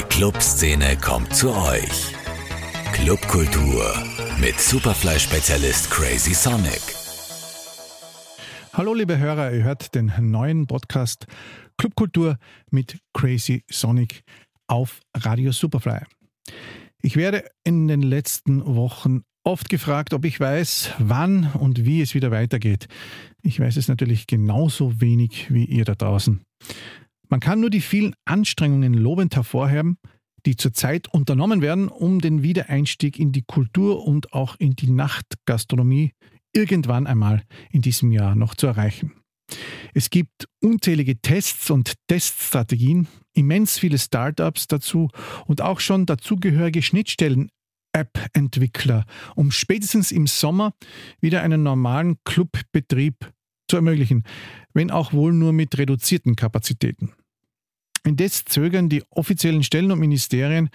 Die Clubszene kommt zu euch. Clubkultur mit Superfly-Spezialist Crazy Sonic. Hallo liebe Hörer, ihr hört den neuen Podcast Clubkultur mit Crazy Sonic auf Radio Superfly. Ich werde in den letzten Wochen oft gefragt, ob ich weiß, wann und wie es wieder weitergeht. Ich weiß es natürlich genauso wenig wie ihr da draußen. Man kann nur die vielen Anstrengungen lobend hervorheben, die zurzeit unternommen werden, um den Wiedereinstieg in die Kultur und auch in die Nachtgastronomie irgendwann einmal in diesem Jahr noch zu erreichen. Es gibt unzählige Tests und Teststrategien, immens viele Startups dazu und auch schon dazugehörige Schnittstellen App-Entwickler, um spätestens im Sommer wieder einen normalen Clubbetrieb zu ermöglichen, wenn auch wohl nur mit reduzierten Kapazitäten. Indes zögern die offiziellen Stellen und Ministerien,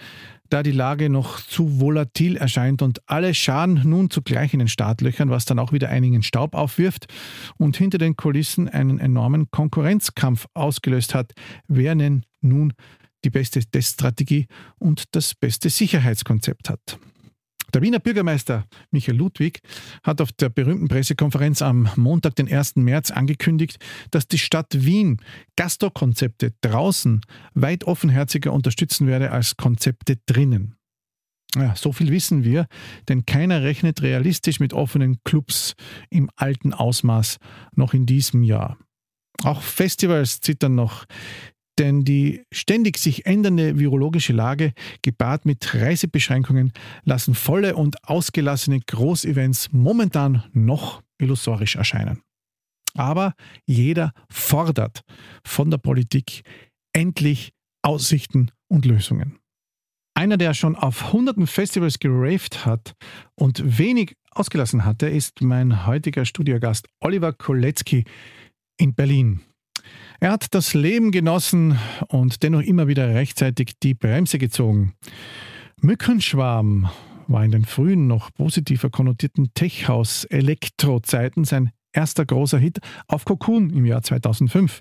da die Lage noch zu volatil erscheint und alle scharen nun zugleich in den Startlöchern, was dann auch wieder einigen Staub aufwirft und hinter den Kulissen einen enormen Konkurrenzkampf ausgelöst hat, wer denn nun die beste Teststrategie und das beste Sicherheitskonzept hat. Der Wiener Bürgermeister Michael Ludwig hat auf der berühmten Pressekonferenz am Montag, den 1. März, angekündigt, dass die Stadt Wien Gastro-Konzepte draußen weit offenherziger unterstützen werde als Konzepte drinnen. Ja, so viel wissen wir, denn keiner rechnet realistisch mit offenen Clubs im alten Ausmaß noch in diesem Jahr. Auch Festivals zittern noch. Denn die ständig sich ändernde virologische Lage, gepaart mit Reisebeschränkungen, lassen volle und ausgelassene Großevents momentan noch illusorisch erscheinen. Aber jeder fordert von der Politik endlich Aussichten und Lösungen. Einer, der schon auf hunderten Festivals geraved hat und wenig ausgelassen hatte, ist mein heutiger Studiogast Oliver Kolecki in Berlin. Er hat das Leben genossen und dennoch immer wieder rechtzeitig die Bremse gezogen. Mückenschwarm war in den frühen, noch positiver konnotierten Tech-House-Elektro-Zeiten sein erster großer Hit auf Cocoon im Jahr 2005.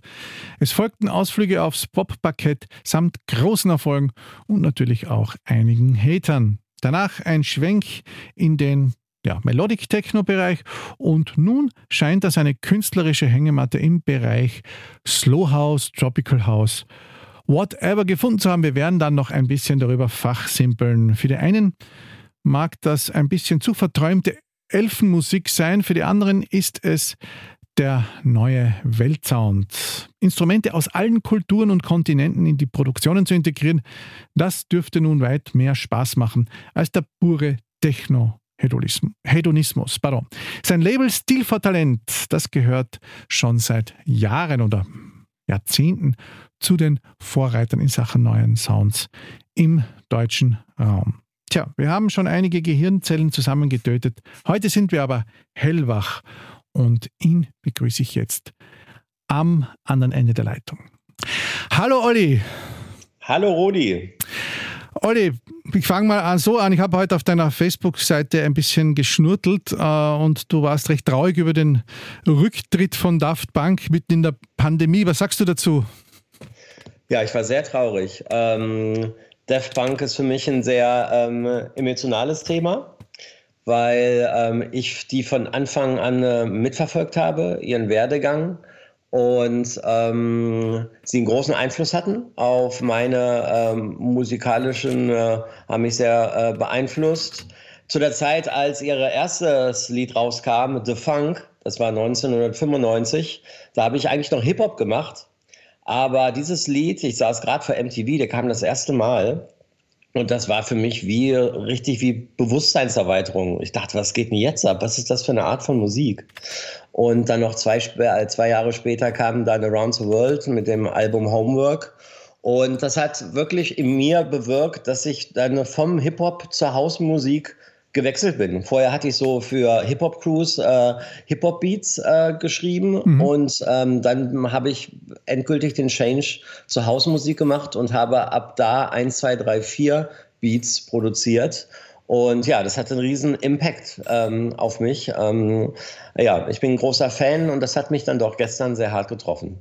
Es folgten Ausflüge aufs Pop-Parkett samt großen Erfolgen und natürlich auch einigen Hatern. Danach ein Schwenk in den ja, Melodic Techno Bereich und nun scheint er seine künstlerische Hängematte im Bereich Slow House, Tropical House, whatever gefunden zu haben. Wir werden dann noch ein bisschen darüber fachsimpeln. Für die einen mag das ein bisschen zu verträumte Elfenmusik sein, für die anderen ist es der neue Weltsound. Instrumente aus allen Kulturen und Kontinenten in die Produktionen zu integrieren, das dürfte nun weit mehr Spaß machen als der pure Techno Hedonismus. Pardon. Sein Label Stil for Talent, das gehört schon seit Jahren oder Jahrzehnten zu den Vorreitern in Sachen neuen Sounds im deutschen Raum. Tja, wir haben schon einige Gehirnzellen zusammengetötet. Heute sind wir aber hellwach und ihn begrüße ich jetzt am anderen Ende der Leitung. Hallo Olli. Hallo Rudi. Olli, ich fange mal an so an. Ich habe heute auf deiner Facebook-Seite ein bisschen geschnurtelt äh, und du warst recht traurig über den Rücktritt von Daft Punk mitten in der Pandemie. Was sagst du dazu? Ja, ich war sehr traurig. Ähm, Daft Punk ist für mich ein sehr ähm, emotionales Thema, weil ähm, ich die von Anfang an äh, mitverfolgt habe, ihren Werdegang und ähm, sie einen großen Einfluss hatten auf meine ähm, musikalischen, äh, haben mich sehr äh, beeinflusst. Zu der Zeit, als ihr erstes Lied rauskam, The Funk, das war 1995, da habe ich eigentlich noch Hip-Hop gemacht. Aber dieses Lied, ich saß gerade vor MTV, der kam das erste Mal. Und das war für mich wie richtig wie Bewusstseinserweiterung. Ich dachte, was geht denn jetzt ab? Was ist das für eine Art von Musik? Und dann noch zwei, äh, zwei Jahre später kam dann Around the World mit dem Album Homework. Und das hat wirklich in mir bewirkt, dass ich dann vom Hip-Hop zur Hausmusik gewechselt bin. Vorher hatte ich so für Hip-Hop-Crews äh, Hip-Hop-Beats äh, geschrieben mhm. und ähm, dann habe ich endgültig den Change zur Hausmusik gemacht und habe ab da 1, 2, 3, 4 Beats produziert. Und ja, das hat einen riesen Impact ähm, auf mich. Ähm, ja, ich bin ein großer Fan und das hat mich dann doch gestern sehr hart getroffen.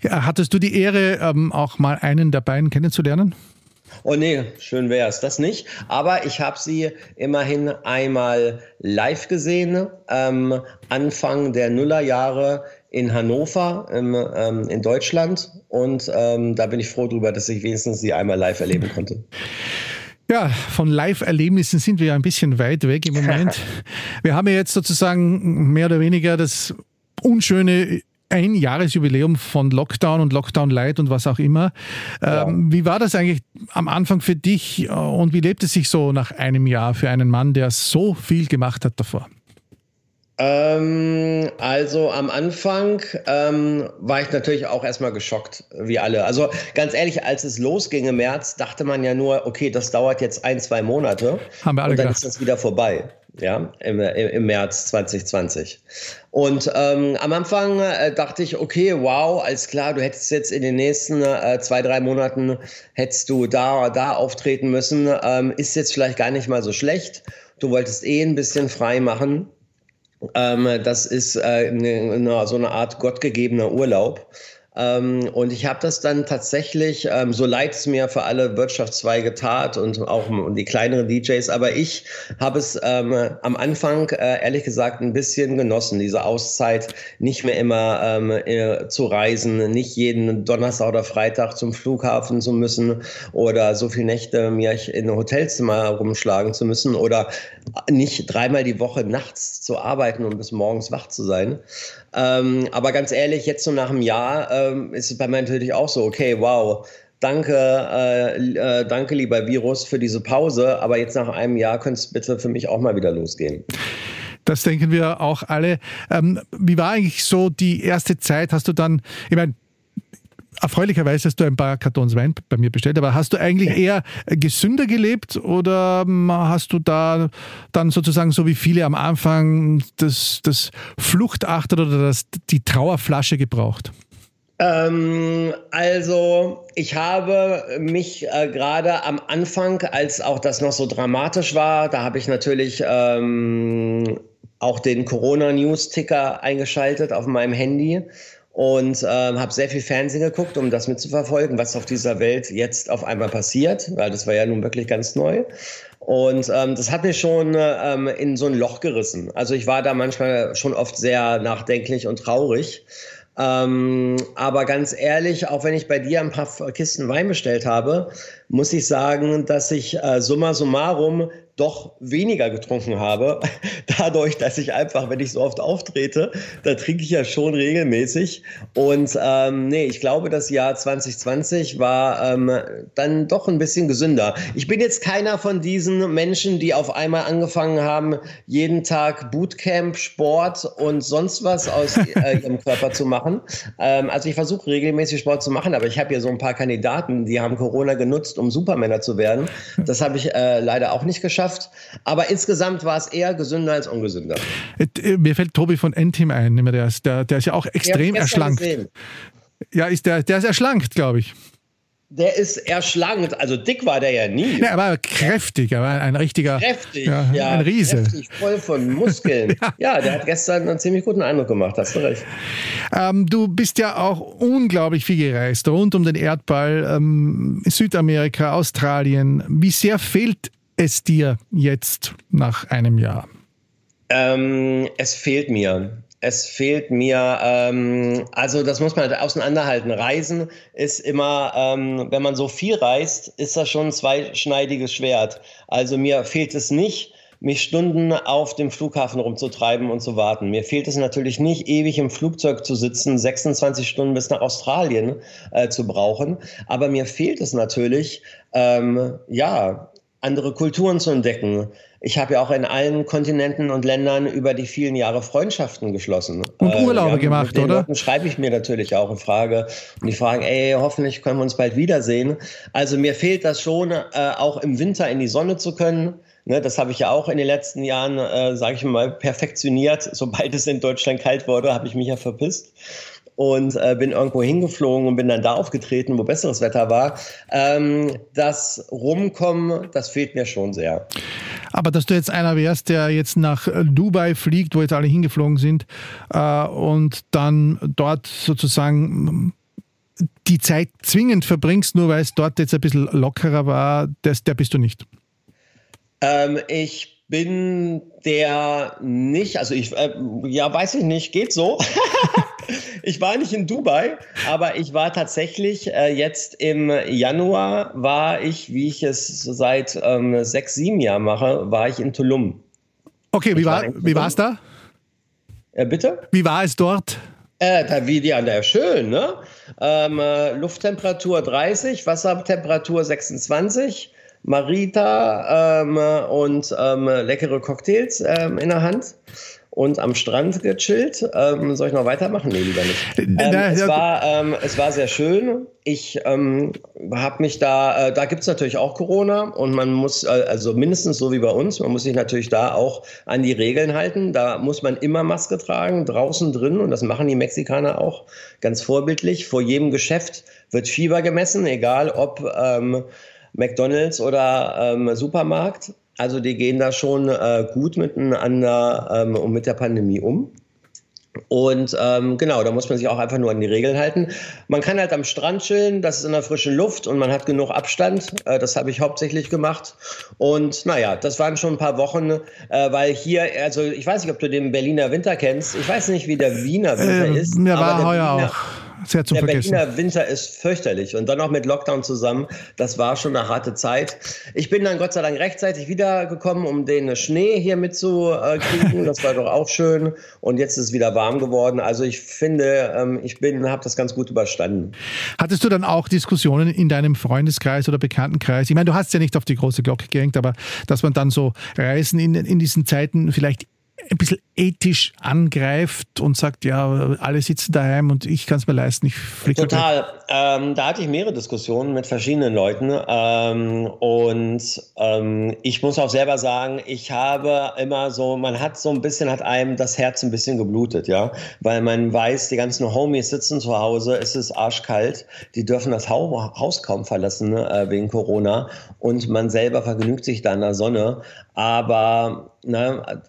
Ja, hattest du die Ehre, ähm, auch mal einen der beiden kennenzulernen? Oh nee, schön wäre es. Das nicht. Aber ich habe sie immerhin einmal live gesehen, ähm, Anfang der Nullerjahre in Hannover im, ähm, in Deutschland. Und ähm, da bin ich froh drüber, dass ich wenigstens sie einmal live erleben konnte. Ja, von Live-Erlebnissen sind wir ja ein bisschen weit weg im Moment. wir haben ja jetzt sozusagen mehr oder weniger das unschöne ein Jahresjubiläum von Lockdown und Lockdown Light und was auch immer. Ja. Ähm, wie war das eigentlich am Anfang für dich äh, und wie lebt es sich so nach einem Jahr für einen Mann, der so viel gemacht hat davor? Ähm, also am Anfang ähm, war ich natürlich auch erstmal geschockt, wie alle. Also ganz ehrlich, als es losging im März, dachte man ja nur, okay, das dauert jetzt ein, zwei Monate. Haben wir alle und dann gedacht. ist das wieder vorbei. Ja, im, im März 2020. Und ähm, am Anfang äh, dachte ich, okay, wow, alles klar, du hättest jetzt in den nächsten äh, zwei, drei Monaten hättest du da, da auftreten müssen. Ähm, ist jetzt vielleicht gar nicht mal so schlecht. Du wolltest eh ein bisschen frei machen. Ähm, das ist äh, ne, ne, so eine Art gottgegebener Urlaub. Ähm, und ich habe das dann tatsächlich, ähm, so leid es mir für alle Wirtschaftszweige tat und auch die kleineren DJs, aber ich habe es ähm, am Anfang äh, ehrlich gesagt ein bisschen genossen, diese Auszeit, nicht mehr immer ähm, äh, zu reisen, nicht jeden Donnerstag oder Freitag zum Flughafen zu müssen oder so viele Nächte mir in Hotelzimmer rumschlagen zu müssen oder nicht dreimal die Woche nachts zu arbeiten und bis morgens wach zu sein. Ähm, aber ganz ehrlich, jetzt so nach einem Jahr ähm, ist es bei mir natürlich auch so, okay, wow, danke, äh, äh, danke lieber Virus für diese Pause, aber jetzt nach einem Jahr könnte es bitte für mich auch mal wieder losgehen. Das denken wir auch alle. Ähm, wie war eigentlich so die erste Zeit? Hast du dann, ich meine, erfreulicherweise hast du ein paar Kartons Wein bei mir bestellt, aber hast du eigentlich eher gesünder gelebt oder ähm, hast du da dann sozusagen so wie viele am Anfang das, das Fluchtachter oder das, die Trauerflasche gebraucht? Ähm, also ich habe mich äh, gerade am Anfang, als auch das noch so dramatisch war, da habe ich natürlich ähm, auch den Corona-News-Ticker eingeschaltet auf meinem Handy und ähm, habe sehr viel Fernsehen geguckt, um das mitzuverfolgen, was auf dieser Welt jetzt auf einmal passiert, weil das war ja nun wirklich ganz neu. Und ähm, das hat mich schon ähm, in so ein Loch gerissen. Also ich war da manchmal schon oft sehr nachdenklich und traurig. Ähm, aber ganz ehrlich, auch wenn ich bei dir ein paar Kisten Wein bestellt habe, muss ich sagen, dass ich äh, summa summarum doch weniger getrunken habe. Dadurch, dass ich einfach, wenn ich so oft auftrete, da trinke ich ja schon regelmäßig. Und ähm, nee, ich glaube, das Jahr 2020 war ähm, dann doch ein bisschen gesünder. Ich bin jetzt keiner von diesen Menschen, die auf einmal angefangen haben, jeden Tag Bootcamp, Sport und sonst was aus äh, ihrem Körper zu machen. Ähm, also ich versuche regelmäßig Sport zu machen, aber ich habe hier so ein paar Kandidaten, die haben Corona genutzt, um Supermänner zu werden. Das habe ich äh, leider auch nicht geschafft geschafft. Aber insgesamt war es eher gesünder als ungesünder. Äh, mir fällt Tobi von N-Team ein. Der ist, der, der ist ja auch extrem erschlankt. Gesehen. Ja, ist der, der ist erschlankt, glaube ich. Der ist erschlankt, also dick war der ja nie. Ja, er war kräftig, er war ein richtiger. Kräftig, ja, ja ein Riese. Kräftig, voll von Muskeln. ja. ja. der hat gestern einen ziemlich guten Eindruck gemacht, hast du recht. Ähm, du bist ja auch unglaublich viel gereist, rund um den Erdball, ähm, Südamerika, Australien. Wie sehr fehlt es dir jetzt nach einem Jahr? Ähm, es fehlt mir. Es fehlt mir, ähm, also das muss man halt auseinanderhalten. Reisen ist immer, ähm, wenn man so viel reist, ist das schon ein zweischneidiges Schwert. Also mir fehlt es nicht, mich Stunden auf dem Flughafen rumzutreiben und zu warten. Mir fehlt es natürlich nicht, ewig im Flugzeug zu sitzen, 26 Stunden bis nach Australien äh, zu brauchen. Aber mir fehlt es natürlich, ähm, ja, andere Kulturen zu entdecken. Ich habe ja auch in allen Kontinenten und Ländern über die vielen Jahre Freundschaften geschlossen. Und äh, Urlaube äh, ja, gemacht, mit den oder? Leuten schreibe ich mir natürlich auch und frage und die fragen, ey, hoffentlich können wir uns bald wiedersehen. Also mir fehlt das schon, äh, auch im Winter in die Sonne zu können. Ne, das habe ich ja auch in den letzten Jahren, äh, sage ich mal, perfektioniert. Sobald es in Deutschland kalt wurde, habe ich mich ja verpisst und äh, bin irgendwo hingeflogen und bin dann da aufgetreten, wo besseres Wetter war. Ähm, das Rumkommen, das fehlt mir schon sehr. Aber dass du jetzt einer wärst, der jetzt nach Dubai fliegt, wo jetzt alle hingeflogen sind äh, und dann dort sozusagen die Zeit zwingend verbringst, nur weil es dort jetzt ein bisschen lockerer war, das, der bist du nicht. Ähm, ich bin der nicht, also ich, äh, ja, weiß ich nicht, geht so. ich war nicht in Dubai, aber ich war tatsächlich äh, jetzt im Januar, war ich, wie ich es seit ähm, sechs, sieben Jahren mache, war ich in Tulum. Okay, wie war, wie war es da? Äh, bitte? Wie war es dort? Äh, da wie die an der schön, ne? Ähm, äh, Lufttemperatur 30, Wassertemperatur 26 Marita ähm, und ähm, leckere Cocktails ähm, in der Hand und am Strand gechillt. Ähm, soll ich noch weitermachen? Nee, lieber nicht. Ähm, es, war, ähm, es war sehr schön. Ich ähm, habe mich da, äh, da gibt es natürlich auch Corona und man muss, äh, also mindestens so wie bei uns, man muss sich natürlich da auch an die Regeln halten. Da muss man immer Maske tragen, draußen drin und das machen die Mexikaner auch ganz vorbildlich. Vor jedem Geschäft wird Fieber gemessen, egal ob ähm, McDonalds oder ähm, Supermarkt. Also die gehen da schon äh, gut miteinander ähm, und mit der Pandemie um. Und ähm, genau, da muss man sich auch einfach nur an die Regeln halten. Man kann halt am Strand chillen, das ist in der frischen Luft und man hat genug Abstand. Äh, das habe ich hauptsächlich gemacht. Und naja, das waren schon ein paar Wochen, äh, weil hier, also ich weiß nicht, ob du den Berliner Winter kennst. Ich weiß nicht, wie der Wiener Winter äh, ist. Mir war heuer Wiener, auch sehr zu der vergessen. Berliner Winter ist fürchterlich und dann noch mit Lockdown zusammen. Das war schon eine harte Zeit. Ich bin dann Gott sei Dank rechtzeitig wiedergekommen, um den Schnee hier mitzukriegen. Das war doch auch schön. Und jetzt ist es wieder warm geworden. Also ich finde, ähm, ich bin, habe das ganz gut überstanden. Hattest du dann auch Diskussionen in deinem Freundeskreis oder Bekanntenkreis? Ich meine, du hast ja nicht auf die große Glocke gehängt, aber dass man dann so Reisen in, in diesen Zeiten vielleicht ein bisschen ethisch angreift und sagt, ja, alle sitzen daheim und ich kann es mir leisten, ich fliege Total. Ähm, da hatte ich mehrere Diskussionen mit verschiedenen Leuten. Ähm, und ähm, ich muss auch selber sagen, ich habe immer so, man hat so ein bisschen, hat einem das Herz ein bisschen geblutet, ja, weil man weiß, die ganzen Homies sitzen zu Hause, es ist arschkalt, die dürfen das Haus kaum verlassen äh, wegen Corona. Und man selber vergnügt sich da in der Sonne, aber na,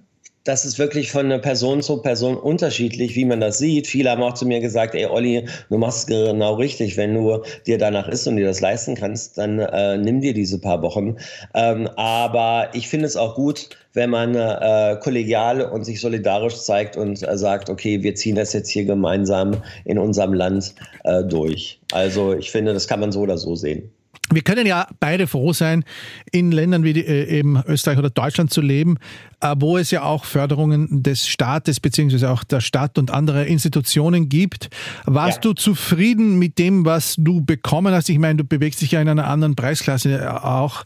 das ist wirklich von Person zu Person unterschiedlich, wie man das sieht. Viele haben auch zu mir gesagt, ey Olli, du machst es genau richtig. Wenn du dir danach ist und dir das leisten kannst, dann äh, nimm dir diese paar Wochen. Ähm, aber ich finde es auch gut, wenn man äh, kollegial und sich solidarisch zeigt und äh, sagt, okay, wir ziehen das jetzt hier gemeinsam in unserem Land äh, durch. Also ich finde, das kann man so oder so sehen. Wir können ja beide froh sein, in Ländern wie die, äh, eben Österreich oder Deutschland zu leben, äh, wo es ja auch Förderungen des Staates beziehungsweise auch der Stadt und anderer Institutionen gibt. Warst ja. du zufrieden mit dem, was du bekommen hast? Ich meine, du bewegst dich ja in einer anderen Preisklasse äh, auch.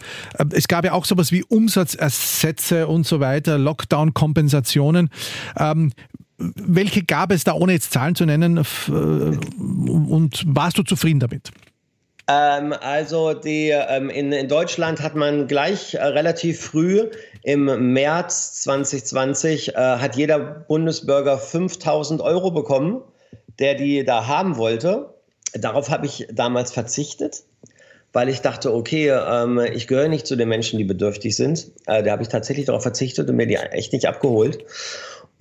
Es gab ja auch sowas wie Umsatzersätze und so weiter, Lockdown-Kompensationen. Ähm, welche gab es da, ohne jetzt Zahlen zu nennen? Und warst du zufrieden damit? Ähm, also die, ähm, in, in Deutschland hat man gleich äh, relativ früh im März 2020 äh, hat jeder Bundesbürger 5000 Euro bekommen, der die da haben wollte. Darauf habe ich damals verzichtet, weil ich dachte, okay, ähm, ich gehöre nicht zu den Menschen, die bedürftig sind. Äh, da habe ich tatsächlich darauf verzichtet und mir die echt nicht abgeholt.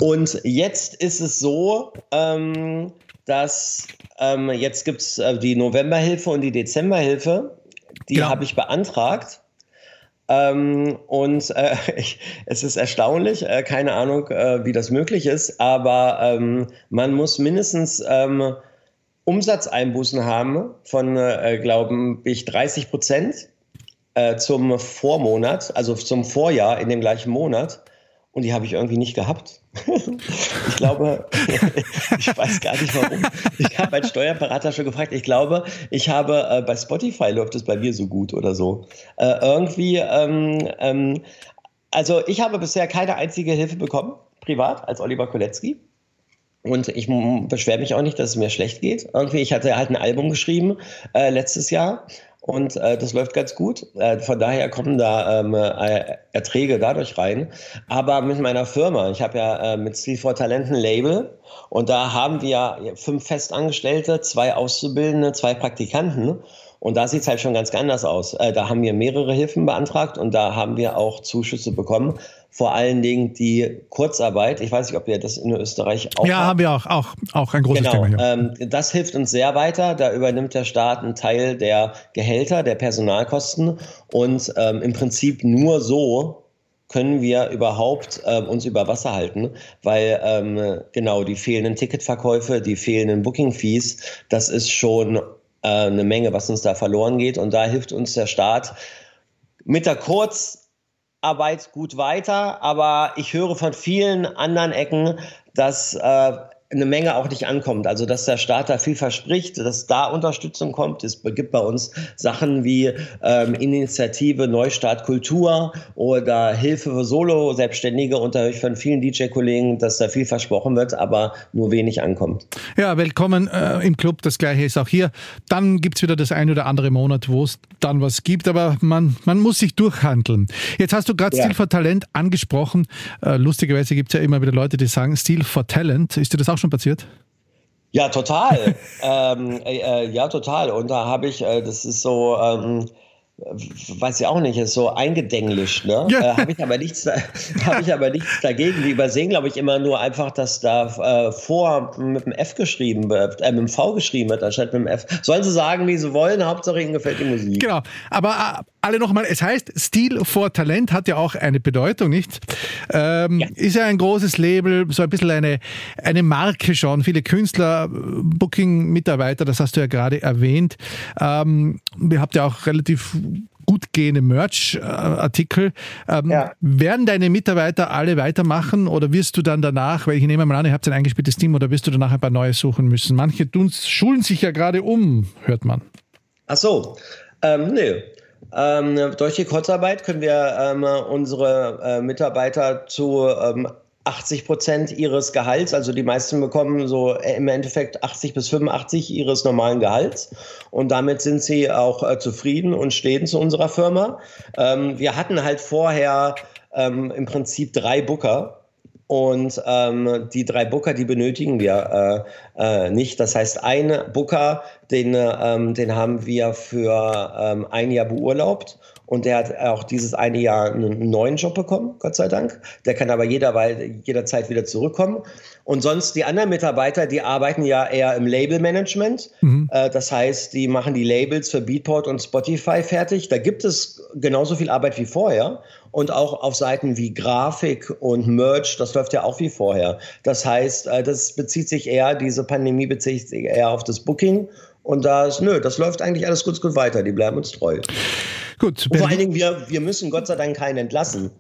Und jetzt ist es so, ähm, dass ähm, jetzt gibt es äh, die Novemberhilfe und die Dezemberhilfe. Die ja. habe ich beantragt. Ähm, und äh, ich, es ist erstaunlich, äh, keine Ahnung, äh, wie das möglich ist, aber ähm, man muss mindestens ähm, Umsatzeinbußen haben von, äh, glauben ich, 30 Prozent äh, zum Vormonat, also zum Vorjahr in dem gleichen Monat. Und die habe ich irgendwie nicht gehabt. ich glaube, ich weiß gar nicht warum. Ich habe als Steuerberater schon gefragt. Ich glaube, ich habe äh, bei Spotify läuft es bei mir so gut oder so. Äh, irgendwie, ähm, ähm, also ich habe bisher keine einzige Hilfe bekommen, privat, als Oliver Kolecki. Und ich beschwere mich auch nicht, dass es mir schlecht geht. Irgendwie, ich hatte halt ein Album geschrieben äh, letztes Jahr und äh, das läuft ganz gut. Äh, von daher kommen da ähm, äh, Erträge dadurch rein. Aber mit meiner Firma, ich habe ja äh, mit Steel for Talenten Label und da haben wir fünf Festangestellte, zwei Auszubildende, zwei Praktikanten. Und da sieht es halt schon ganz anders aus. Äh, da haben wir mehrere Hilfen beantragt und da haben wir auch Zuschüsse bekommen vor allen Dingen die Kurzarbeit. Ich weiß nicht, ob ihr das in Österreich auch Ja, habt. haben wir auch, auch, auch ein großes genau, Thema hier. Ähm, das hilft uns sehr weiter. Da übernimmt der Staat einen Teil der Gehälter, der Personalkosten und ähm, im Prinzip nur so können wir überhaupt äh, uns über Wasser halten, weil ähm, genau die fehlenden Ticketverkäufe, die fehlenden Booking-Fees, das ist schon äh, eine Menge, was uns da verloren geht. Und da hilft uns der Staat mit der Kurzarbeit gut weiter. Aber ich höre von vielen anderen Ecken, dass äh, eine Menge auch nicht ankommt. Also dass der Staat da viel verspricht, dass da Unterstützung kommt. Es gibt bei uns Sachen wie ähm, Initiative Neustart Kultur oder Hilfe für Solo-Selbstständige und da höre ich von vielen DJ-Kollegen, dass da viel versprochen wird, aber nur wenig ankommt. Ja, willkommen äh, im Club. Das gleiche ist auch hier. Dann gibt es wieder das ein oder andere Monat, wo es dann was gibt, aber man, man muss sich durchhandeln. Jetzt hast du gerade ja. Stil for Talent angesprochen. Äh, lustigerweise gibt es ja immer wieder Leute, die sagen Stil for Talent. Ist dir das auch schon passiert? Ja, total. ähm, äh, äh, ja, total. Und da habe ich, äh, das ist so, ähm, weiß ich auch nicht, ist so eingedenglischt, ne? Ja. Äh, habe ich aber nichts, habe ich aber nichts dagegen. Die übersehen, glaube ich, immer nur einfach, dass da äh, vor mit dem F geschrieben wird, äh, mit dem V geschrieben wird, anstatt mit dem F. Sollen sie sagen, wie sie wollen, Hauptsache ihnen gefällt die Musik. Genau. Aber äh, alle nochmal, es heißt, Stil vor Talent hat ja auch eine Bedeutung, nicht? Ähm, ja. Ist ja ein großes Label, so ein bisschen eine, eine Marke schon. Viele Künstler, Booking-Mitarbeiter, das hast du ja gerade erwähnt. Ähm, ihr habt ja auch relativ gut gehende Merch-Artikel. Ähm, ja. Werden deine Mitarbeiter alle weitermachen oder wirst du dann danach, weil ich nehme mal an, ihr habt ein eingespieltes Team, oder wirst du danach ein paar neue suchen müssen? Manche tun, schulen sich ja gerade um, hört man. Ach so, ähm, nö. Ähm, durch die Kurzarbeit können wir ähm, unsere äh, Mitarbeiter zu ähm, 80 Prozent ihres Gehalts, also die meisten bekommen so im Endeffekt 80 bis 85 ihres normalen Gehalts und damit sind sie auch äh, zufrieden und stehen zu unserer Firma. Ähm, wir hatten halt vorher ähm, im Prinzip drei Booker und ähm, die drei Booker, die benötigen wir äh, äh, nicht. Das heißt, ein Booker, den, ähm, den haben wir für ähm, ein Jahr beurlaubt und der hat auch dieses eine Jahr einen neuen Job bekommen, Gott sei Dank. Der kann aber jederweil, jederzeit wieder zurückkommen. Und sonst die anderen Mitarbeiter, die arbeiten ja eher im Labelmanagement. Mhm. Äh, das heißt, die machen die Labels für Beatport und Spotify fertig. Da gibt es genauso viel Arbeit wie vorher. Und auch auf Seiten wie Grafik und Merch, das läuft ja auch wie vorher. Das heißt, äh, das bezieht sich eher, diese Pandemie bezieht sich eher auf das Booking. Und das, nö, das läuft eigentlich alles gut, gut weiter. Die bleiben uns treu. Gut. Und vor allen Dingen, wir, wir müssen Gott sei Dank keinen entlassen.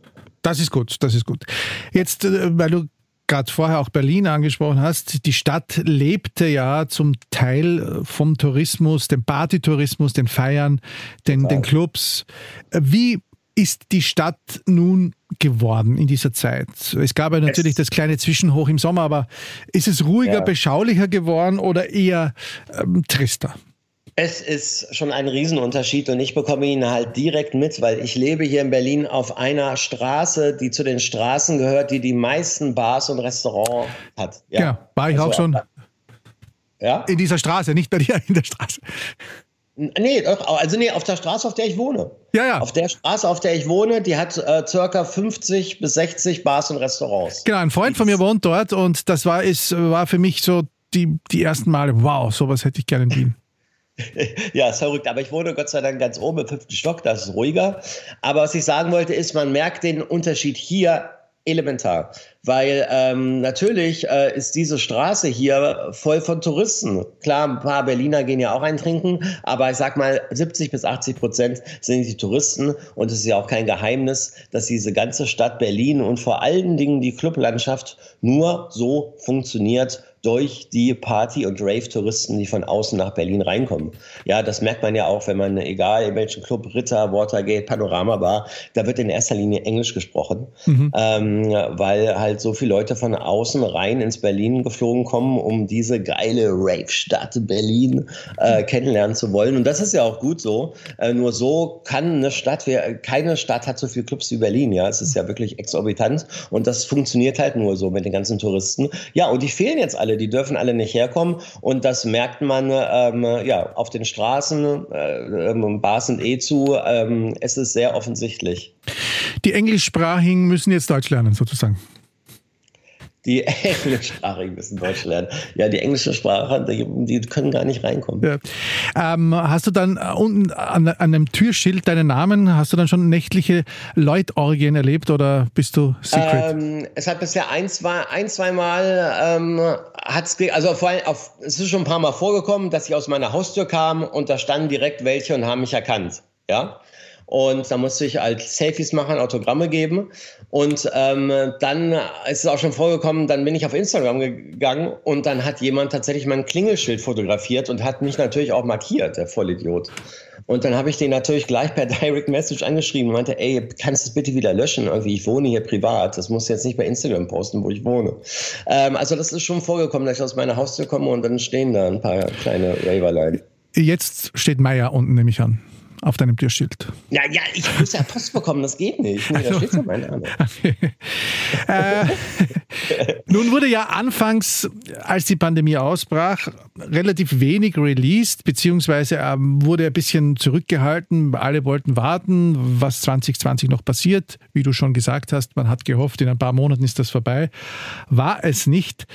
Das ist gut, das ist gut. Jetzt, äh, weil du gerade vorher auch Berlin angesprochen hast, die Stadt lebte ja zum Teil äh, vom Tourismus, dem Partytourismus, den Feiern, den, den Clubs. Äh, wie ist die Stadt nun geworden in dieser Zeit? Es gab ja natürlich es das kleine Zwischenhoch im Sommer, aber ist es ruhiger, ja. beschaulicher geworden oder eher ähm, trister? Es ist schon ein Riesenunterschied und ich bekomme ihn halt direkt mit, weil ich lebe hier in Berlin auf einer Straße, die zu den Straßen gehört, die die meisten Bars und Restaurants hat. Ja, ja war ich also, auch schon. Ja? In dieser Straße, nicht bei dir in der Straße. Nee, also nee, auf der Straße, auf der ich wohne. Ja, ja. Auf der Straße, auf der ich wohne, die hat äh, circa 50 bis 60 Bars und Restaurants. Genau, ein Freund von mir wohnt dort und das war, ist, war für mich so die, die ersten Male, wow, sowas hätte ich gerne in Wien. ja, ist verrückt. Aber ich wohne Gott sei Dank ganz oben im fünften Stock, das ist ruhiger. Aber was ich sagen wollte, ist, man merkt den Unterschied hier elementar. Weil ähm, natürlich äh, ist diese Straße hier voll von Touristen. Klar, ein paar Berliner gehen ja auch eintrinken, aber ich sag mal, 70 bis 80 Prozent sind die Touristen. Und es ist ja auch kein Geheimnis, dass diese ganze Stadt Berlin und vor allen Dingen die Clublandschaft nur so funktioniert, durch die Party- und Rave-Touristen, die von außen nach Berlin reinkommen. Ja, das merkt man ja auch, wenn man, egal in welchem Club, Ritter, Watergate, Panorama war, da wird in erster Linie Englisch gesprochen, mhm. ähm, weil halt so viele Leute von außen rein ins Berlin geflogen kommen, um diese geile Rave-Stadt Berlin äh, kennenlernen zu wollen. Und das ist ja auch gut so. Äh, nur so kann eine Stadt, keine Stadt hat so viele Clubs wie Berlin. Ja, es ist ja wirklich exorbitant. Und das funktioniert halt nur so mit den ganzen Touristen. Ja, und die fehlen jetzt alle alle, die dürfen alle nicht herkommen und das merkt man ähm, ja auf den Straßen, äh, ähm, Bars sind eh zu, ähm, es ist sehr offensichtlich. Die Englischsprachigen müssen jetzt Deutsch lernen, sozusagen. Die Englischsprachigen müssen Deutsch lernen. Ja, die englische Sprache, die, die können gar nicht reinkommen. Ja. Ähm, hast du dann äh, unten an, an, einem Türschild deinen Namen, hast du dann schon nächtliche Leutorgien erlebt oder bist du Secret? Ähm, es hat bisher ein, zwei, ein, zwei Mal ähm, hat's, also vor allem auf, es ist schon ein paar Mal vorgekommen, dass ich aus meiner Haustür kam und da standen direkt welche und haben mich erkannt. Ja. Und da musste ich halt Selfies machen, Autogramme geben. Und ähm, dann ist es auch schon vorgekommen, dann bin ich auf Instagram gegangen und dann hat jemand tatsächlich mein Klingelschild fotografiert und hat mich natürlich auch markiert, der Vollidiot. Und dann habe ich den natürlich gleich per Direct Message angeschrieben und meinte, ey, kannst du es bitte wieder löschen? Irgendwie, ich wohne hier privat. Das muss jetzt nicht bei Instagram posten, wo ich wohne. Ähm, also das ist schon vorgekommen, dass ich aus meiner Haustür komme und dann stehen da ein paar kleine Raverlein. Jetzt steht Meier unten, nehme ich an auf deinem Türschild. Ja, ja, ich muss ja Post bekommen, das geht nicht. Nee, also, da steht ja mein Name. Okay. äh, nun wurde ja anfangs, als die Pandemie ausbrach, relativ wenig released, beziehungsweise ähm, wurde ein bisschen zurückgehalten. Alle wollten warten, was 2020 noch passiert. Wie du schon gesagt hast, man hat gehofft, in ein paar Monaten ist das vorbei. War es nicht.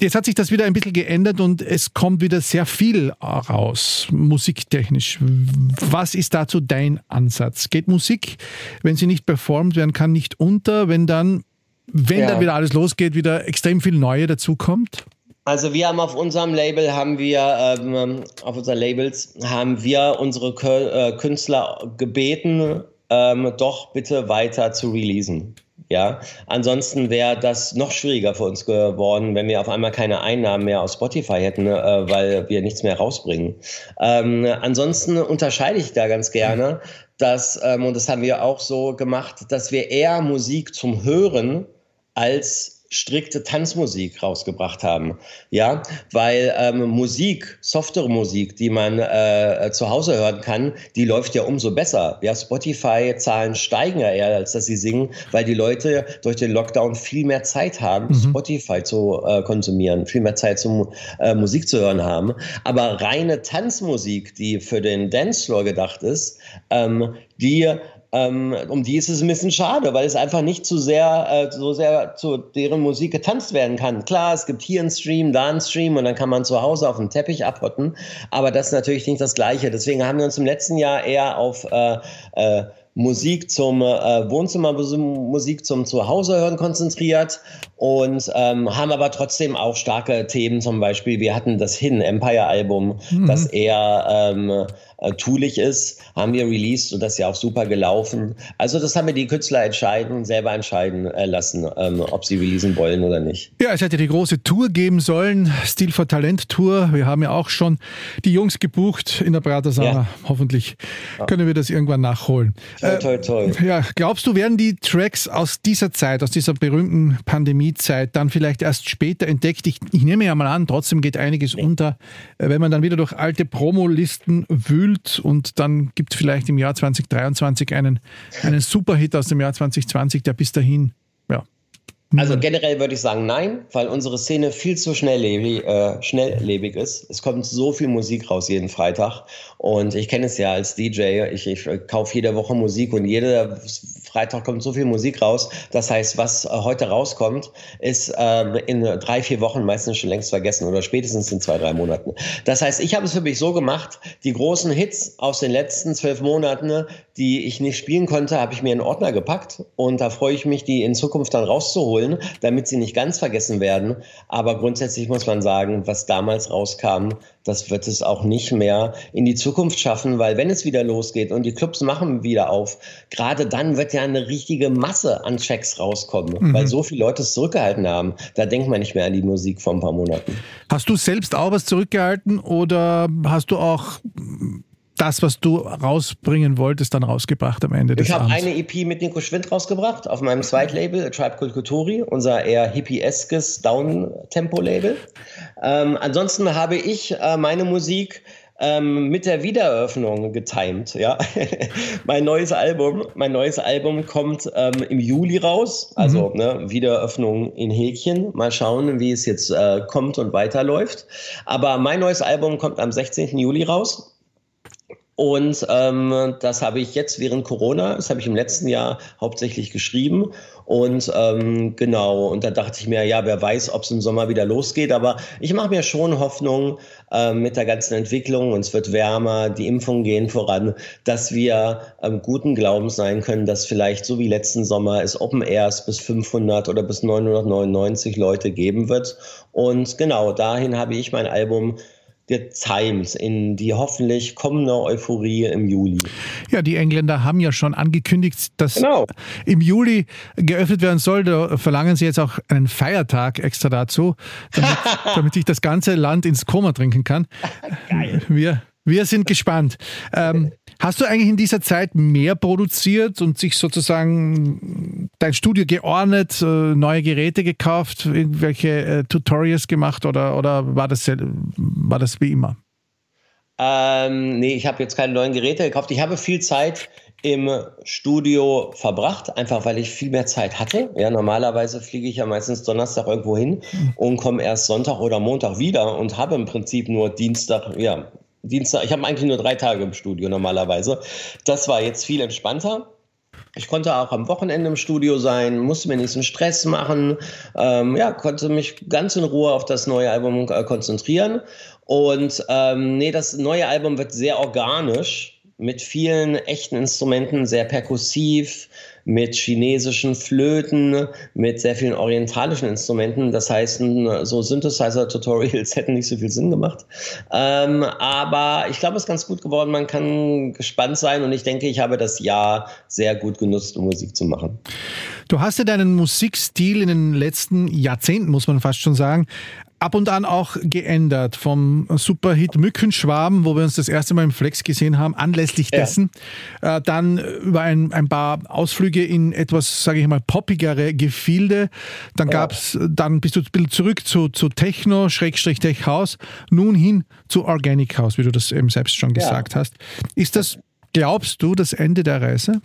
Jetzt hat sich das wieder ein bisschen geändert und es kommt wieder sehr viel raus, musiktechnisch. Was ist dazu dein Ansatz? Geht Musik, wenn sie nicht performt werden kann, nicht unter, wenn dann, wenn ja. dann wieder alles losgeht, wieder extrem viel Neue dazukommt? Also wir haben auf unserem Label haben wir ähm, auf unseren Labels haben wir unsere äh, Künstler gebeten, ähm, doch bitte weiter zu releasen. Ja, ansonsten wäre das noch schwieriger für uns geworden, wenn wir auf einmal keine Einnahmen mehr aus Spotify hätten, äh, weil wir nichts mehr rausbringen. Ähm, ansonsten unterscheide ich da ganz gerne, dass, ähm, und das haben wir auch so gemacht, dass wir eher Musik zum Hören als strikte Tanzmusik rausgebracht haben. Ja, weil ähm, Musik, softere Musik, die man äh, zu Hause hören kann, die läuft ja umso besser. Ja, Spotify-Zahlen steigen ja eher, als dass sie singen, weil die Leute durch den Lockdown viel mehr Zeit haben, mhm. Spotify zu äh, konsumieren, viel mehr Zeit zum äh, Musik zu hören haben. Aber reine Tanzmusik, die für den Dancefloor gedacht ist, ähm, die ähm, um die ist es ein bisschen schade, weil es einfach nicht zu sehr, äh, so sehr zu deren Musik getanzt werden kann. Klar, es gibt hier einen Stream, da einen Stream und dann kann man zu Hause auf dem Teppich abhotten, aber das ist natürlich nicht das Gleiche. Deswegen haben wir uns im letzten Jahr eher auf äh, äh, Musik zum äh, Wohnzimmermusik zum Zuhause hören konzentriert und ähm, haben aber trotzdem auch starke Themen. Zum Beispiel, wir hatten das Hidden Empire Album, mhm. das eher ähm, äh, tulich ist, haben wir released und das ist ja auch super gelaufen. Also das haben wir die Künstler entscheiden, selber entscheiden äh, lassen, ähm, ob sie releasen wollen oder nicht. Ja, es hätte die große Tour geben sollen, Stil for Talent Tour. Wir haben ja auch schon die Jungs gebucht in der Pratersauna. Ja. Hoffentlich ja. können wir das irgendwann nachholen. Toll, toll, toll. Äh, ja, glaubst du, werden die Tracks aus dieser Zeit, aus dieser berühmten Pandemiezeit dann vielleicht erst später entdeckt? Ich, ich nehme ja mal an, trotzdem geht einiges nee. unter, äh, wenn man dann wieder durch alte Promolisten wühlt erfüllt und dann gibt es vielleicht im Jahr 2023 einen, einen Superhit aus dem Jahr 2020, der bis dahin. Also generell würde ich sagen nein, weil unsere Szene viel zu schnelllebig, äh, schnelllebig ist. Es kommt so viel Musik raus jeden Freitag und ich kenne es ja als DJ. Ich, ich kaufe jede Woche Musik und jede Freitag kommt so viel Musik raus. Das heißt, was äh, heute rauskommt, ist ähm, in drei, vier Wochen meistens schon längst vergessen oder spätestens in zwei, drei Monaten. Das heißt, ich habe es für mich so gemacht, die großen Hits aus den letzten zwölf Monaten, die ich nicht spielen konnte, habe ich mir in Ordner gepackt und da freue ich mich, die in Zukunft dann rauszuholen, damit sie nicht ganz vergessen werden. Aber grundsätzlich muss man sagen, was damals rauskam, das wird es auch nicht mehr in die Zukunft schaffen, weil wenn es wieder losgeht und die Clubs machen wieder auf, gerade dann wird ja eine richtige Masse an Checks rauskommen, mhm. weil so viele Leute es zurückgehalten haben. Da denkt man nicht mehr an die Musik vor ein paar Monaten. Hast du selbst auch was zurückgehalten oder hast du auch das, was du rausbringen wolltest, dann rausgebracht am Ende des Ich habe eine EP mit Nico Schwind rausgebracht auf meinem Zweitlabel, Tribe Culturi, unser eher hippie-eskes Down-Tempo-Label. Ähm, ansonsten habe ich äh, meine Musik ähm, mit der Wiedereröffnung getimed. Ja, mein neues Album, mein neues Album kommt ähm, im Juli raus. Also mhm. ne, Wiedereröffnung in Häkchen. Mal schauen, wie es jetzt äh, kommt und weiterläuft. Aber mein neues Album kommt am 16. Juli raus. Und ähm, das habe ich jetzt während Corona, das habe ich im letzten Jahr hauptsächlich geschrieben. Und ähm, genau, und da dachte ich mir, ja, wer weiß, ob es im Sommer wieder losgeht. Aber ich mache mir schon Hoffnung ähm, mit der ganzen Entwicklung, und es wird wärmer, die Impfungen gehen voran, dass wir ähm, guten Glaubens sein können, dass vielleicht so wie letzten Sommer es Open Airs bis 500 oder bis 999 Leute geben wird. Und genau dahin habe ich mein Album der Times in die hoffentlich kommende Euphorie im Juli. Ja, die Engländer haben ja schon angekündigt, dass genau. im Juli geöffnet werden soll. Da verlangen sie jetzt auch einen Feiertag extra dazu, damit, damit ich das ganze Land ins Koma trinken kann. Geil. Wir, wir sind gespannt. Ähm, Hast du eigentlich in dieser Zeit mehr produziert und sich sozusagen dein Studio geordnet, äh, neue Geräte gekauft, irgendwelche äh, Tutorials gemacht oder, oder war, das, war das wie immer? Ähm, nee, ich habe jetzt keine neuen Geräte gekauft. Ich habe viel Zeit im Studio verbracht, einfach weil ich viel mehr Zeit hatte. Ja, normalerweise fliege ich ja meistens Donnerstag irgendwo hin und komme erst Sonntag oder Montag wieder und habe im Prinzip nur Dienstag, ja, Dienstag, ich habe eigentlich nur drei Tage im Studio normalerweise. Das war jetzt viel entspannter. Ich konnte auch am Wochenende im Studio sein, musste mir nicht so einen Stress machen, ähm, ja, konnte mich ganz in Ruhe auf das neue Album äh, konzentrieren. Und ähm, nee, das neue Album wird sehr organisch mit vielen echten Instrumenten, sehr perkussiv, mit chinesischen Flöten, mit sehr vielen orientalischen Instrumenten. Das heißt, so Synthesizer-Tutorials hätten nicht so viel Sinn gemacht. Ähm, aber ich glaube, es ist ganz gut geworden. Man kann gespannt sein und ich denke, ich habe das Jahr sehr gut genutzt, um Musik zu machen. Du hast ja deinen Musikstil in den letzten Jahrzehnten, muss man fast schon sagen, ab und an auch geändert. Vom Superhit Mückenschwaben, wo wir uns das erste Mal im Flex gesehen haben, anlässlich dessen. Ja. Äh, dann über ein, ein paar Ausflüge in etwas, sage ich mal, poppigere Gefilde. Dann ja. gab's, dann bist du ein bisschen zurück zu, zu Techno, Schrägstrich Tech House, nun hin zu Organic House, wie du das eben selbst schon gesagt ja. hast. Ist das, glaubst du, das Ende der Reise?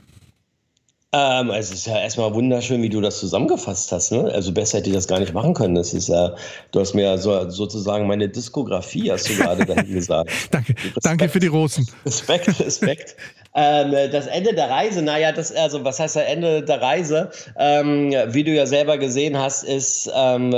Ähm, es ist ja erstmal wunderschön, wie du das zusammengefasst hast. Ne? Also besser hätte ich das gar nicht machen können. Das ist ja, du hast mir ja so, sozusagen meine Diskografie, hast du gerade dahin gesagt. danke, Respekt, danke für die Rosen. Respekt, Respekt. Ähm, das Ende der Reise, naja, das, also was heißt das Ende der Reise? Ähm, wie du ja selber gesehen hast, ist, ähm,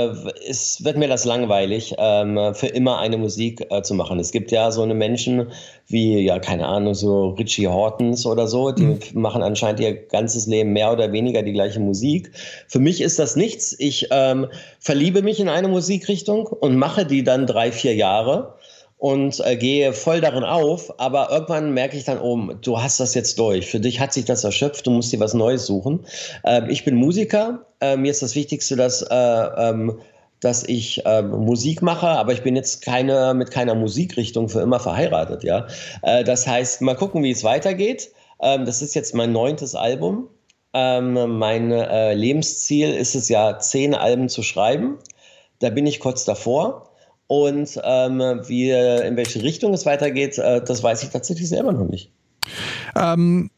ist wird mir das langweilig, ähm, für immer eine Musik äh, zu machen. Es gibt ja so eine Menschen wie, ja, keine Ahnung, so Richie Hortons oder so, die mhm. machen anscheinend ihr ganzes Leben mehr oder weniger die gleiche Musik. Für mich ist das nichts. Ich ähm, verliebe mich in eine Musikrichtung und mache die dann drei, vier Jahre und äh, gehe voll darin auf, aber irgendwann merke ich dann, oh, du hast das jetzt durch. Für dich hat sich das erschöpft, du musst dir was Neues suchen. Ähm, ich bin Musiker, äh, mir ist das Wichtigste, dass, äh, ähm, dass ich ähm, Musik mache, aber ich bin jetzt keine, mit keiner Musikrichtung für immer verheiratet. Ja? Äh, das heißt, mal gucken, wie es weitergeht. Ähm, das ist jetzt mein neuntes Album. Ähm, mein äh, Lebensziel ist es ja, zehn Alben zu schreiben. Da bin ich kurz davor. Und ähm, wie, in welche Richtung es weitergeht, äh, das weiß ich tatsächlich selber noch nicht. Ähm,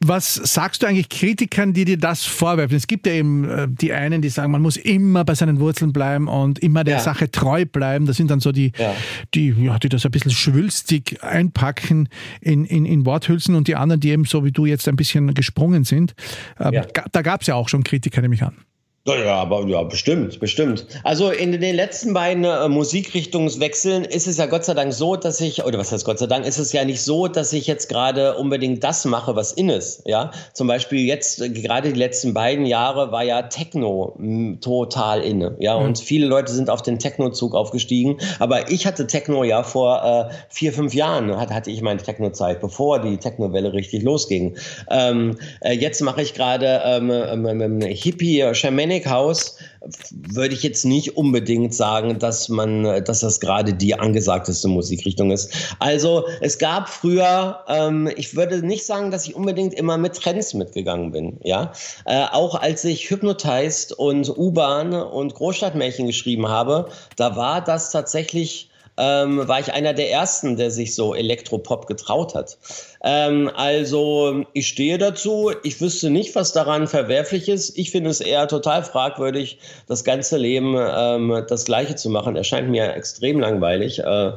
was sagst du eigentlich Kritikern, die dir das vorwerfen? Es gibt ja eben äh, die einen, die sagen, man muss immer bei seinen Wurzeln bleiben und immer der ja. Sache treu bleiben. Das sind dann so die, ja. die, ja, die das ein bisschen schwülstig einpacken in, in, in Worthülsen und die anderen, die eben so wie du jetzt ein bisschen gesprungen sind. Ähm, ja. Da gab es ja auch schon Kritiker, nehme ich an. Ja, aber ja, bestimmt, bestimmt. Also in den letzten beiden äh, Musikrichtungswechseln ist es ja Gott sei Dank so, dass ich, oder was heißt Gott sei Dank, ist es ja nicht so, dass ich jetzt gerade unbedingt das mache, was in ist. Ja, zum Beispiel jetzt, äh, gerade die letzten beiden Jahre war ja Techno mh, total inne. Ja, mhm. und viele Leute sind auf den Techno-Zug aufgestiegen. Aber ich hatte Techno ja vor äh, vier, fünf Jahren, hat, hatte ich meine Techno-Zeit, bevor die Techno-Welle richtig losging. Ähm, äh, jetzt mache ich gerade ähm, ähm, ähm Hippie-Shamanic Sonic House würde ich jetzt nicht unbedingt sagen, dass man, dass das gerade die angesagteste Musikrichtung ist. Also es gab früher, ähm, ich würde nicht sagen, dass ich unbedingt immer mit Trends mitgegangen bin. Ja, äh, auch als ich Hypnotized und U-Bahn und Großstadtmärchen geschrieben habe, da war das tatsächlich ähm, war ich einer der ersten, der sich so Elektropop getraut hat. Ähm, also ich stehe dazu. Ich wüsste nicht, was daran verwerflich ist. Ich finde es eher total fragwürdig, das ganze Leben ähm, das Gleiche zu machen. Erscheint mir extrem langweilig. Äh,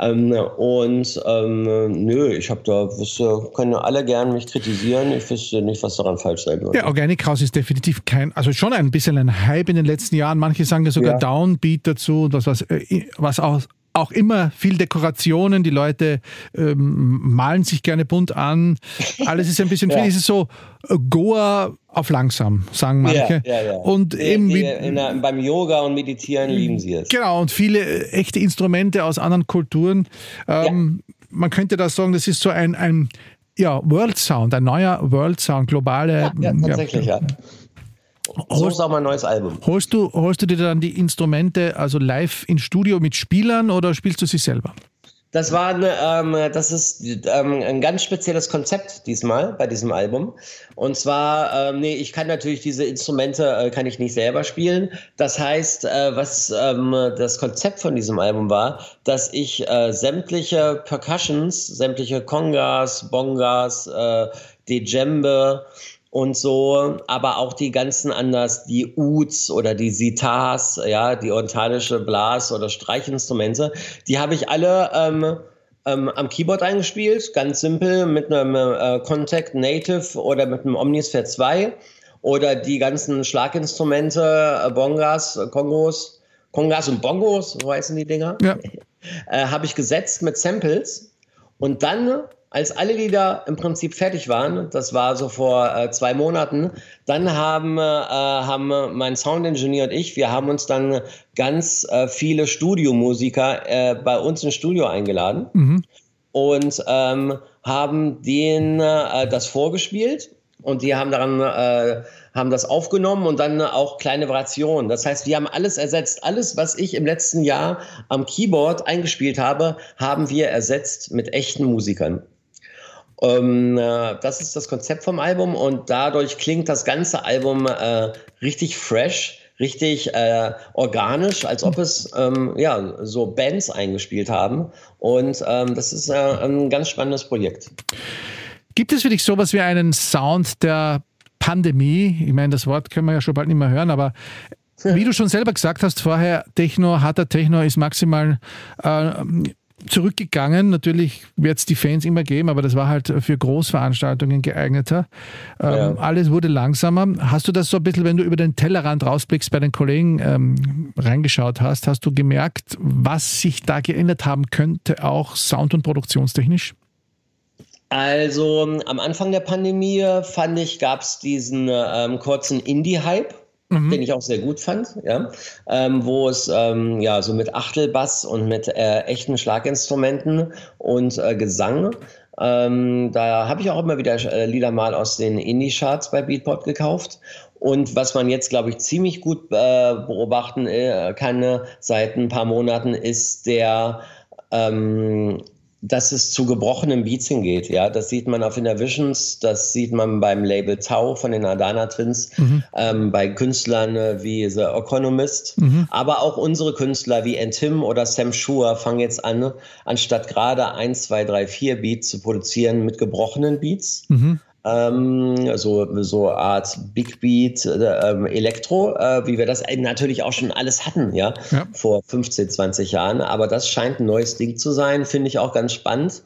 ähm, und ähm, nö, ich habe da, wüsste, können alle gern mich kritisieren. Ich wüsste nicht, was daran falsch sein würde. Ja, Organic House ist definitiv kein, also schon ein bisschen ein Hype in den letzten Jahren. Manche sagen ja sogar ja. Downbeat dazu, das was, äh, was auch auch immer viel Dekorationen, die Leute ähm, malen sich gerne bunt an. Alles ist ein bisschen ja. viel. Es ist so äh, Goa auf langsam, sagen manche. Ja, ja, ja. Und die, eben die, der, beim Yoga und Meditieren lieben sie es. Genau, und viele äh, echte Instrumente aus anderen Kulturen. Ähm, man könnte da sagen, das ist so ein, ein ja, World Sound, ein neuer World Sound, globale. Ja, tatsächlich, ja. So ist auch mein neues Album. Holst du, holst du dir dann die Instrumente also live ins Studio mit Spielern oder spielst du sie selber? Das war eine, ähm, das ist ähm, ein ganz spezielles Konzept diesmal bei diesem Album. Und zwar, ähm, nee, ich kann natürlich diese Instrumente äh, kann ich nicht selber spielen. Das heißt, äh, was ähm, das Konzept von diesem Album war, dass ich äh, sämtliche Percussions, sämtliche Congas, Bongas, äh, Djembe, und so, aber auch die ganzen anders, die Uds oder die Sitars, ja, die orientalische Blas- oder Streichinstrumente, die habe ich alle ähm, ähm, am Keyboard eingespielt, ganz simpel mit einem äh, Contact Native oder mit einem Omnisphere 2 oder die ganzen Schlaginstrumente, äh, Bongas, Kongos, Kongas und Bongos, so heißen die Dinger, ja. äh, habe ich gesetzt mit Samples und dann als alle Lieder im Prinzip fertig waren, das war so vor äh, zwei Monaten, dann haben, äh, haben mein Soundingenieur und ich, wir haben uns dann ganz äh, viele Studiomusiker äh, bei uns ins Studio eingeladen mhm. und ähm, haben denen äh, das vorgespielt und die haben daran äh, haben das aufgenommen und dann auch kleine Variationen. Das heißt, wir haben alles ersetzt. Alles, was ich im letzten Jahr am Keyboard eingespielt habe, haben wir ersetzt mit echten Musikern. Ähm, äh, das ist das Konzept vom Album und dadurch klingt das ganze Album äh, richtig fresh, richtig äh, organisch, als ob es ähm, ja so Bands eingespielt haben. Und ähm, das ist äh, ein ganz spannendes Projekt. Gibt es für dich sowas wie einen Sound der Pandemie? Ich meine, das Wort können wir ja schon bald nicht mehr hören, aber wie du schon selber gesagt hast vorher, Techno, harter Techno ist maximal äh, zurückgegangen. Natürlich wird es die Fans immer geben, aber das war halt für Großveranstaltungen geeigneter. Ähm, ja. Alles wurde langsamer. Hast du das so ein bisschen, wenn du über den Tellerrand rausblickst, bei den Kollegen ähm, reingeschaut hast, hast du gemerkt, was sich da geändert haben könnte, auch sound- und produktionstechnisch? Also am Anfang der Pandemie fand ich, gab es diesen ähm, kurzen Indie-Hype mhm. den ich auch sehr gut fand, ja, ähm, wo es ähm, ja so mit Achtelbass und mit äh, echten Schlaginstrumenten und äh, Gesang ähm, da habe ich auch immer wieder äh, Lieder mal aus den Indie-Charts bei Beatport gekauft. Und was man jetzt, glaube ich, ziemlich gut äh, beobachten äh, kann seit ein paar Monaten, ist der ähm, dass es zu gebrochenen Beats hingeht. Ja, das sieht man auf Innervisions, das sieht man beim Label Tau von den Adana Twins, mhm. ähm, bei Künstlern äh, wie The Economist, mhm. aber auch unsere Künstler wie Entim oder Sam Schur fangen jetzt an, anstatt gerade 1, 2, 3, 4 Beats zu produzieren mit gebrochenen Beats. Mhm ähm, so, so Art Big Beat, äh, ähm, Elektro, äh, wie wir das natürlich auch schon alles hatten, ja, ja, vor 15, 20 Jahren. Aber das scheint ein neues Ding zu sein, finde ich auch ganz spannend.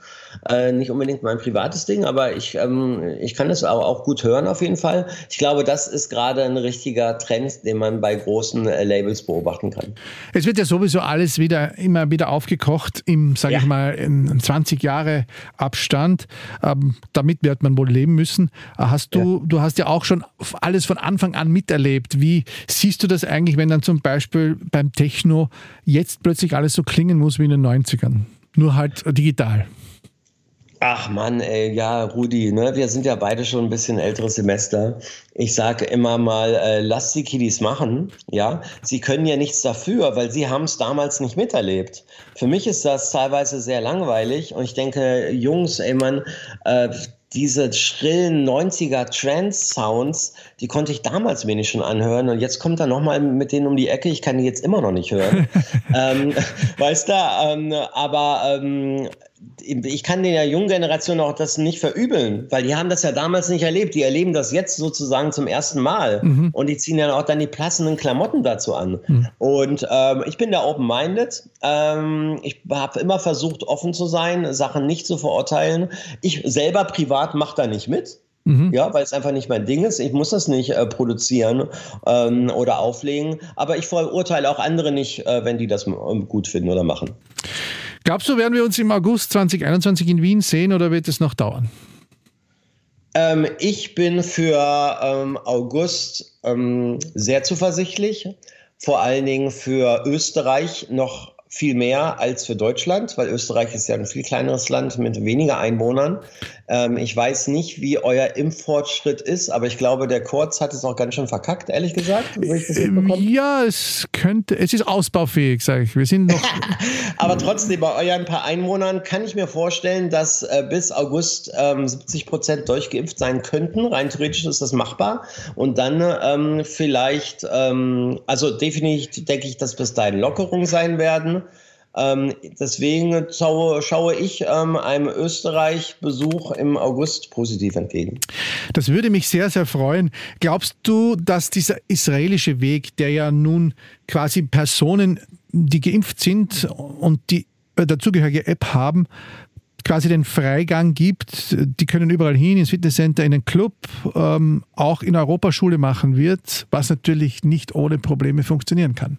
Äh, nicht unbedingt mein privates Ding, aber ich, ähm, ich kann es auch, auch gut hören auf jeden Fall. Ich glaube, das ist gerade ein richtiger Trend, den man bei großen äh, Labels beobachten kann. Es wird ja sowieso alles wieder immer wieder aufgekocht im, sage ja. ich mal, 20 Jahre Abstand. Ähm, damit wird man wohl leben müssen. Äh, hast du, ja. du hast ja auch schon alles von Anfang an miterlebt. Wie siehst du das eigentlich, wenn dann zum Beispiel beim Techno jetzt plötzlich alles so klingen muss wie in den 90ern? Nur halt digital. Ach Mann, ey, ja, Rudi, ne, wir sind ja beide schon ein bisschen älteres Semester. Ich sage immer mal, äh, lasst die Kiddies machen, ja. Sie können ja nichts dafür, weil sie haben es damals nicht miterlebt. Für mich ist das teilweise sehr langweilig und ich denke, Jungs, ey, man, äh, diese schrillen 90er Trance-Sounds, die konnte ich damals wenig schon anhören und jetzt kommt er nochmal mit denen um die Ecke. Ich kann die jetzt immer noch nicht hören. ähm, weißt du, ähm, aber ähm, ich kann der jungen Generation auch das nicht verübeln, weil die haben das ja damals nicht erlebt. Die erleben das jetzt sozusagen zum ersten Mal mhm. und die ziehen ja auch dann die passenden Klamotten dazu an. Mhm. Und ähm, ich bin da open-minded. Ähm, ich habe immer versucht, offen zu sein, Sachen nicht zu verurteilen. Ich selber privat mache da nicht mit. Mhm. Ja, weil es einfach nicht mein Ding ist. Ich muss das nicht äh, produzieren ähm, oder auflegen. Aber ich verurteile auch andere nicht, äh, wenn die das ähm, gut finden oder machen. Glaubst du, werden wir uns im August 2021 in Wien sehen oder wird es noch dauern? Ähm, ich bin für ähm, August ähm, sehr zuversichtlich, vor allen Dingen für Österreich noch viel mehr als für Deutschland, weil Österreich ist ja ein viel kleineres Land mit weniger Einwohnern. Ähm, ich weiß nicht, wie euer Impffortschritt ist, aber ich glaube, der Kurz hat es auch ganz schön verkackt, ehrlich gesagt. Ähm, ja, es könnte, es ist ausbaufähig, sage ich. Wir sind noch. aber trotzdem, bei euren paar Einwohnern kann ich mir vorstellen, dass äh, bis August ähm, 70 Prozent durchgeimpft sein könnten. Rein theoretisch ist das machbar. Und dann ähm, vielleicht, ähm, also definitiv denke ich, dass bis dahin Lockerungen sein werden. Ähm, deswegen schaue, schaue ich ähm, einem Österreich-Besuch im August positiv entgegen. Das würde mich sehr, sehr freuen. Glaubst du, dass dieser israelische Weg, der ja nun quasi Personen, die geimpft sind und die äh, dazugehörige App haben, quasi den Freigang gibt, die können überall hin, ins Fitnesscenter, in den Club, ähm, auch in Europaschule machen wird, was natürlich nicht ohne Probleme funktionieren kann.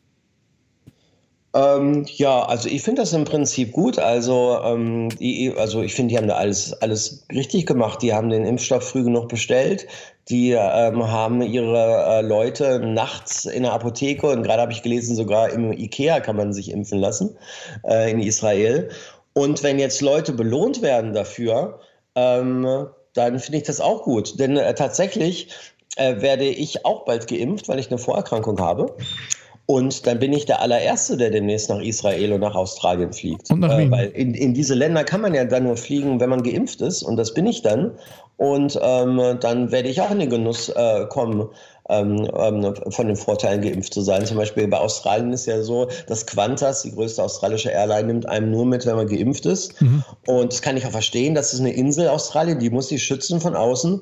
Ähm, ja, also ich finde das im Prinzip gut. Also, ähm, die, also ich finde, die haben da alles, alles richtig gemacht. Die haben den Impfstoff früh genug bestellt. Die ähm, haben ihre äh, Leute nachts in der Apotheke und gerade habe ich gelesen, sogar im Ikea kann man sich impfen lassen äh, in Israel. Und wenn jetzt Leute belohnt werden dafür, ähm, dann finde ich das auch gut. Denn äh, tatsächlich äh, werde ich auch bald geimpft, weil ich eine Vorerkrankung habe. Und dann bin ich der allererste, der demnächst nach Israel und nach Australien fliegt. Und nach äh, weil in, in diese Länder kann man ja dann nur fliegen, wenn man geimpft ist. Und das bin ich dann. Und ähm, dann werde ich auch in den Genuss äh, kommen, ähm, ähm, von den Vorteilen geimpft zu sein. Zum Beispiel bei Australien ist ja so, dass Qantas, die größte australische Airline, nimmt einem nur mit, wenn man geimpft ist. Mhm. Und das kann ich auch verstehen. Das ist eine Insel Australien, die muss sich schützen von außen.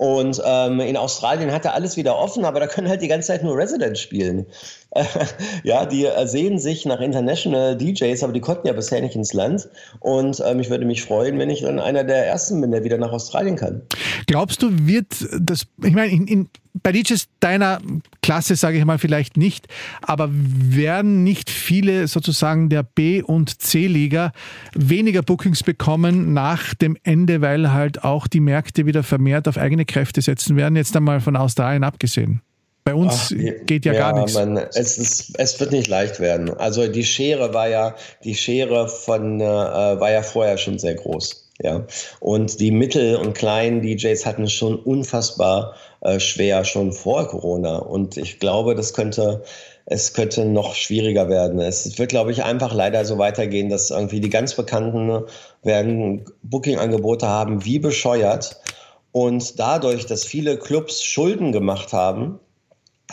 Und ähm, in Australien hat er alles wieder offen, aber da können halt die ganze Zeit nur Residents spielen. ja, die sehen sich nach International DJs, aber die konnten ja bisher nicht ins Land. Und ähm, ich würde mich freuen, wenn ich dann einer der Ersten bin, der wieder nach Australien kann. Glaubst du, wird das, ich meine, in, in, bei DJs deiner Klasse sage ich mal vielleicht nicht, aber werden nicht viele sozusagen der B- und C-Liga weniger Bookings bekommen nach dem Ende, weil halt auch die Märkte wieder vermehrt auf eigene Kräfte setzen werden, jetzt einmal von Australien abgesehen? Bei uns Ach, geht ja, ja, gar nichts. Man, es, ist, es wird nicht leicht werden. Also die Schere war ja, die Schere von, äh, war ja vorher schon sehr groß. Ja. Und die Mittel- und kleinen DJs hatten es schon unfassbar äh, schwer, schon vor Corona. Und ich glaube, das könnte, es könnte noch schwieriger werden. Es wird, glaube ich, einfach leider so weitergehen, dass irgendwie die ganz Bekannten werden Booking-Angebote haben, wie bescheuert. Und dadurch, dass viele Clubs Schulden gemacht haben,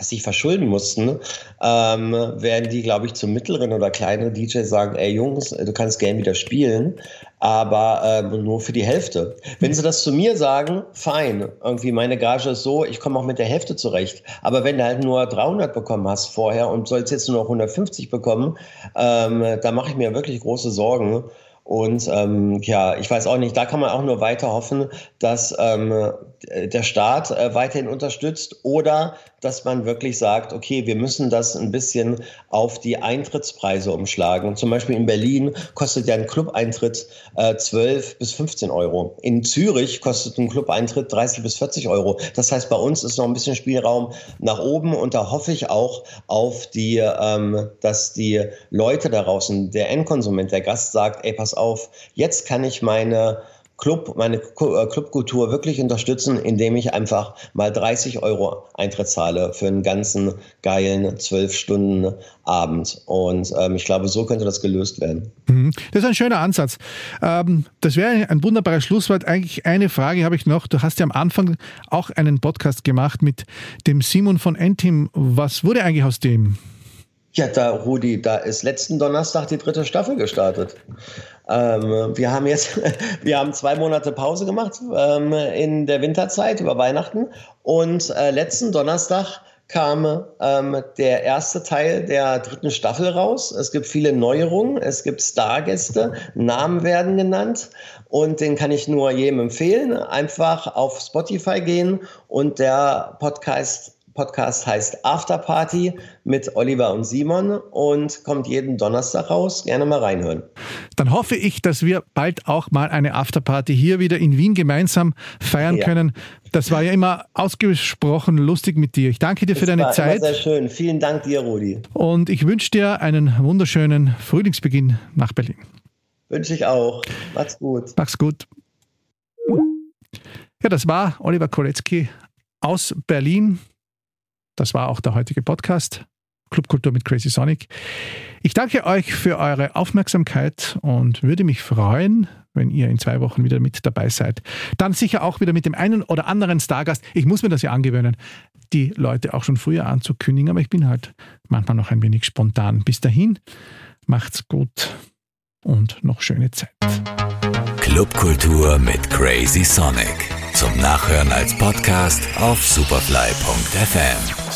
sich verschulden mussten, ähm, werden die, glaube ich, zu mittleren oder kleineren DJs sagen, ey Jungs, du kannst gern wieder spielen, aber ähm, nur für die Hälfte. Wenn sie das zu mir sagen, fein, irgendwie meine Gage ist so, ich komme auch mit der Hälfte zurecht. Aber wenn du halt nur 300 bekommen hast vorher und sollst jetzt nur noch 150 bekommen, ähm, da mache ich mir wirklich große Sorgen. Und ähm, ja, ich weiß auch nicht, da kann man auch nur weiter hoffen, dass ähm, der Staat äh, weiterhin unterstützt oder dass man wirklich sagt, okay, wir müssen das ein bisschen auf die Eintrittspreise umschlagen. Zum Beispiel in Berlin kostet ja ein Clubeintritt äh, 12 bis 15 Euro. In Zürich kostet ein Clubeintritt 30 bis 40 Euro. Das heißt, bei uns ist noch ein bisschen Spielraum nach oben und da hoffe ich auch auf die, ähm, dass die Leute da draußen, der Endkonsument, der Gast sagt, ey, pass auf, jetzt kann ich meine Club, meine äh, Clubkultur wirklich unterstützen, indem ich einfach mal 30 Euro Eintritt zahle für einen ganzen geilen zwölf Stunden Abend. Und ähm, ich glaube, so könnte das gelöst werden. Mhm. Das ist ein schöner Ansatz. Ähm, das wäre ein wunderbares Schlusswort. Eigentlich eine Frage habe ich noch. Du hast ja am Anfang auch einen Podcast gemacht mit dem Simon von Entim. Was wurde eigentlich aus dem? Ja, da, Rudi, da ist letzten Donnerstag die dritte Staffel gestartet. Ähm, wir haben jetzt, wir haben zwei Monate Pause gemacht ähm, in der Winterzeit über Weihnachten und äh, letzten Donnerstag kam ähm, der erste Teil der dritten Staffel raus. Es gibt viele Neuerungen, es gibt Stargäste, Namen werden genannt und den kann ich nur jedem empfehlen. Einfach auf Spotify gehen und der Podcast Podcast heißt Afterparty mit Oliver und Simon und kommt jeden Donnerstag raus. Gerne mal reinhören. Dann hoffe ich, dass wir bald auch mal eine Afterparty hier wieder in Wien gemeinsam feiern ja. können. Das war ja immer ausgesprochen lustig mit dir. Ich danke dir das für deine Zeit. sehr schön. Vielen Dank dir, Rudi. Und ich wünsche dir einen wunderschönen Frühlingsbeginn nach Berlin. Wünsche ich auch. Mach's gut. Mach's gut. Ja, das war Oliver Kolecki aus Berlin. Das war auch der heutige Podcast. Clubkultur mit Crazy Sonic. Ich danke euch für eure Aufmerksamkeit und würde mich freuen, wenn ihr in zwei Wochen wieder mit dabei seid. Dann sicher auch wieder mit dem einen oder anderen Stargast. Ich muss mir das ja angewöhnen, die Leute auch schon früher anzukündigen, aber ich bin halt manchmal noch ein wenig spontan. Bis dahin, macht's gut und noch schöne Zeit. Clubkultur mit Crazy Sonic. Zum Nachhören als Podcast auf superfly.fm.